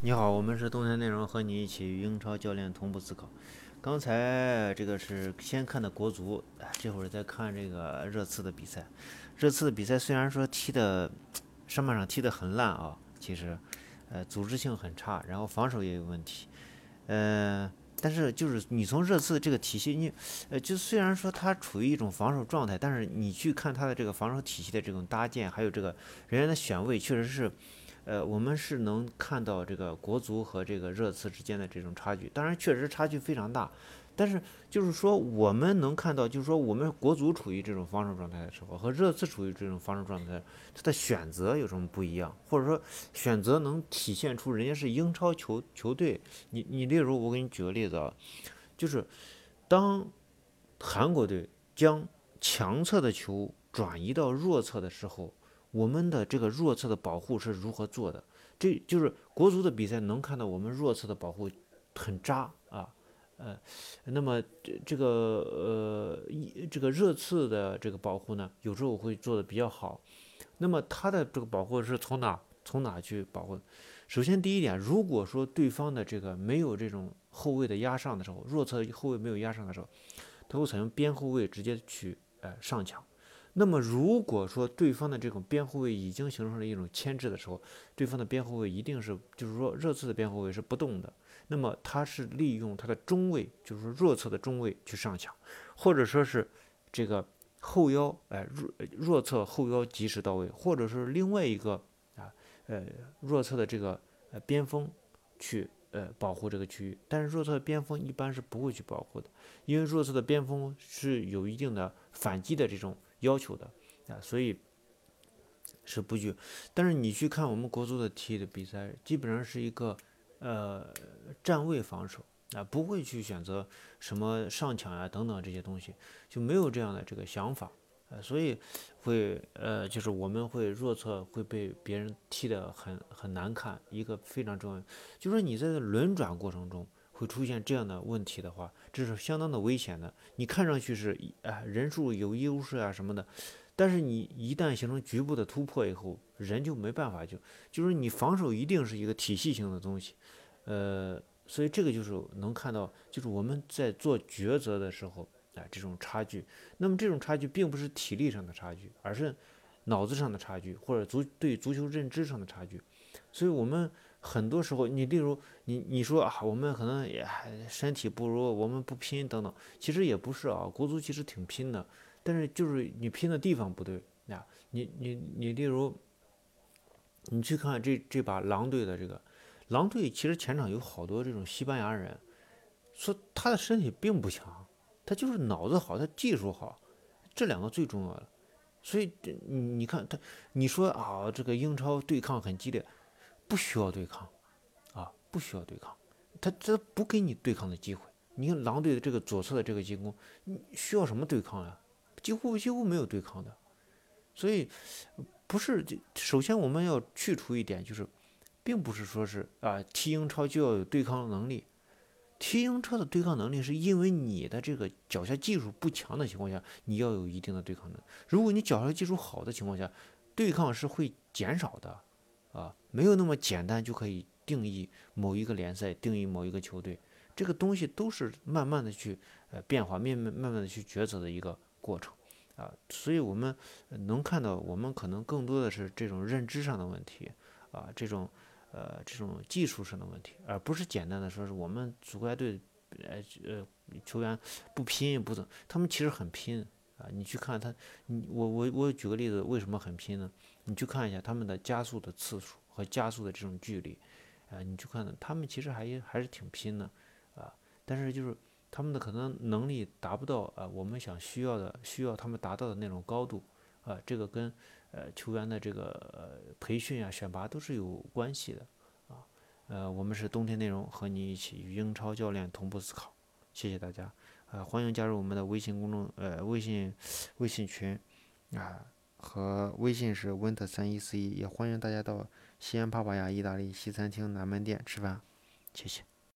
你好，我们是冬天内容，和你一起英超教练同步思考。刚才这个是先看的国足，这会儿再看这个热刺的比赛。热刺的比赛虽然说踢的上半场踢得很烂啊，其实呃组织性很差，然后防守也有问题，呃，但是就是你从热刺这个体系，你呃就虽然说他处于一种防守状态，但是你去看他的这个防守体系的这种搭建，还有这个人员的选位，确实是。呃，我们是能看到这个国足和这个热刺之间的这种差距，当然确实差距非常大，但是就是说我们能看到，就是说我们国足处于这种防守状态的时候，和热刺处于这种防守状态，它的选择有什么不一样，或者说选择能体现出人家是英超球球队。你你例如我给你举个例子啊，就是当韩国队将强侧的球转移到弱侧的时候。我们的这个弱侧的保护是如何做的？这就是国足的比赛能看到我们弱侧的保护很渣啊，呃，那么这这个呃一这个热刺的这个保护呢，有时候会做的比较好。那么他的这个保护是从哪从哪去保护？首先第一点，如果说对方的这个没有这种后卫的压上的时候，弱侧后卫没有压上的时候，他会采用边后卫直接去呃上抢。那么，如果说对方的这种边后卫已经形成了一种牵制的时候，对方的边后卫一定是，就是说热刺的边后卫是不动的。那么他是利用他的中卫，就是说弱侧的中卫去上抢，或者说是这个后腰，哎弱弱侧后腰及时到位，或者是另外一个啊呃弱侧的这个呃边锋去呃保护这个区域。但是弱侧的边锋一般是不会去保护的，因为弱侧的边锋是有一定的反击的这种。要求的啊，所以是不惧。但是你去看我们国足的踢的比赛，基本上是一个呃站位防守啊，不会去选择什么上抢呀等等这些东西，就没有这样的这个想法啊，所以会呃就是我们会弱侧会被别人踢得很很难看。一个非常重要，就是说你在轮转过程中。会出现这样的问题的话，这是相当的危险的。你看上去是啊人数有优势啊什么的，但是你一旦形成局部的突破以后，人就没办法就就是你防守一定是一个体系性的东西，呃，所以这个就是能看到，就是我们在做抉择的时候啊这种差距。那么这种差距并不是体力上的差距，而是脑子上的差距，或者足对足球认知上的差距。所以我们。很多时候，你例如你你说啊，我们可能也还身体不如，我们不拼等等，其实也不是啊，国足其实挺拼的，但是就是你拼的地方不对啊。你你你例如，你去看这这把狼队的这个狼队，其实前场有好多这种西班牙人，说他的身体并不强，他就是脑子好，他技术好，这两个最重要的。所以你你看他，你说啊，这个英超对抗很激烈。不需要对抗，啊，不需要对抗，他这不给你对抗的机会。你看狼队的这个左侧的这个进攻，你需要什么对抗呀？几乎几乎没有对抗的。所以不是，首先我们要去除一点，就是并不是说是啊，踢英超就要有对抗能力。踢英超的对抗能力是因为你的这个脚下技术不强的情况下，你要有一定的对抗能力。如果你脚下技术好的情况下，对抗是会减少的。啊，没有那么简单就可以定义某一个联赛，定义某一个球队，这个东西都是慢慢的去呃变化，慢慢慢慢的去抉择的一个过程啊，所以我们能看到，我们可能更多的是这种认知上的问题啊，这种呃这种技术上的问题，而不是简单的说是我们足国家队呃呃球员不拼不怎，他们其实很拼。啊，你去看他，你我我我举个例子，为什么很拼呢？你去看一下他们的加速的次数和加速的这种距离，啊，你去看他们其实还还是挺拼的，啊，但是就是他们的可能能力达不到啊，我们想需要的需要他们达到的那种高度，啊，这个跟呃球员的这个呃培训啊选拔都是有关系的，啊，呃，我们是冬天内容和你一起与英超教练同步思考，谢谢大家。呃，欢迎加入我们的微信公众呃微信微信群啊，和微信是 winter 三一四一，也欢迎大家到西安帕帕亚意大利西餐厅南门店吃饭，谢谢。